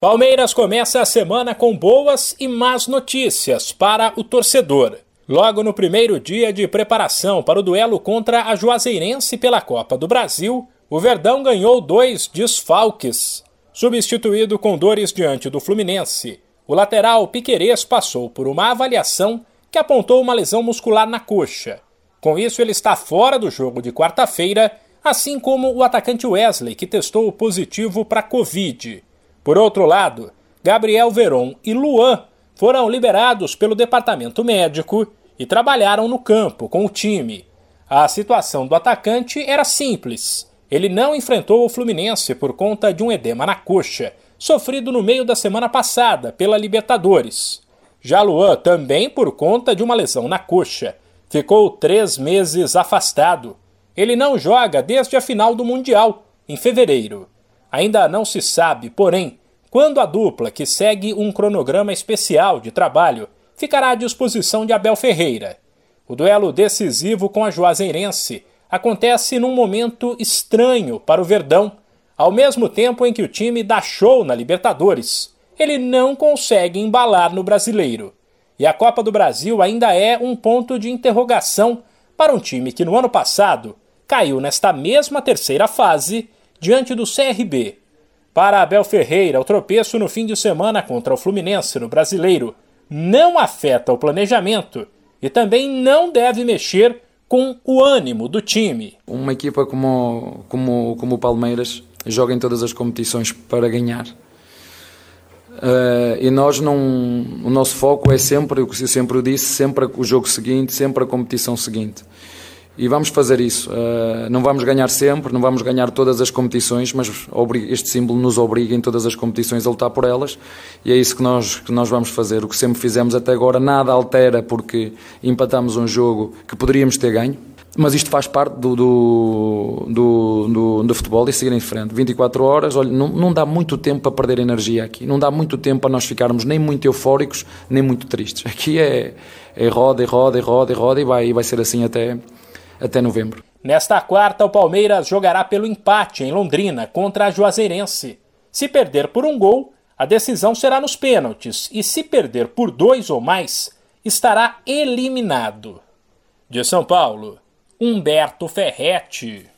Palmeiras começa a semana com boas e más notícias para o torcedor. Logo no primeiro dia de preparação para o duelo contra a Juazeirense pela Copa do Brasil, o Verdão ganhou dois desfalques. Substituído com dores diante do Fluminense, o lateral Piquerez passou por uma avaliação que apontou uma lesão muscular na coxa. Com isso, ele está fora do jogo de quarta-feira, assim como o atacante Wesley, que testou positivo para Covid. Por outro lado, Gabriel Veron e Luan foram liberados pelo departamento médico e trabalharam no campo com o time. A situação do atacante era simples. Ele não enfrentou o Fluminense por conta de um edema na coxa, sofrido no meio da semana passada pela Libertadores. Já Luan, também por conta de uma lesão na coxa, ficou três meses afastado. Ele não joga desde a final do Mundial, em fevereiro. Ainda não se sabe, porém, quando a dupla, que segue um cronograma especial de trabalho, ficará à disposição de Abel Ferreira. O duelo decisivo com a Juazeirense acontece num momento estranho para o Verdão, ao mesmo tempo em que o time dá show na Libertadores. Ele não consegue embalar no brasileiro. E a Copa do Brasil ainda é um ponto de interrogação para um time que no ano passado caiu nesta mesma terceira fase diante do CRB. Para Abel Ferreira, o tropeço no fim de semana contra o Fluminense no Brasileiro não afeta o planejamento e também não deve mexer com o ânimo do time. Uma equipa como, como, como o Palmeiras joga em todas as competições para ganhar. Uh, e nós não. O nosso foco é sempre, o que eu sempre disse, sempre o jogo seguinte, sempre a competição seguinte e vamos fazer isso. Uh, não vamos ganhar sempre, não vamos ganhar todas as competições, mas este símbolo nos obriga em todas as competições a lutar por elas e é isso que nós, que nós vamos fazer. O que sempre fizemos até agora, nada altera porque empatamos um jogo que poderíamos ter ganho. Mas isto faz parte do, do, do, do, do futebol e seguir em frente. 24 horas, olha, não, não dá muito tempo para perder energia aqui. Não dá muito tempo para nós ficarmos nem muito eufóricos, nem muito tristes. Aqui é, é roda e roda e roda e roda e vai, e vai ser assim até, até novembro. Nesta quarta, o Palmeiras jogará pelo empate em Londrina contra a Juazeirense. Se perder por um gol, a decisão será nos pênaltis e, se perder por dois ou mais, estará eliminado. De São Paulo, Humberto Ferretti.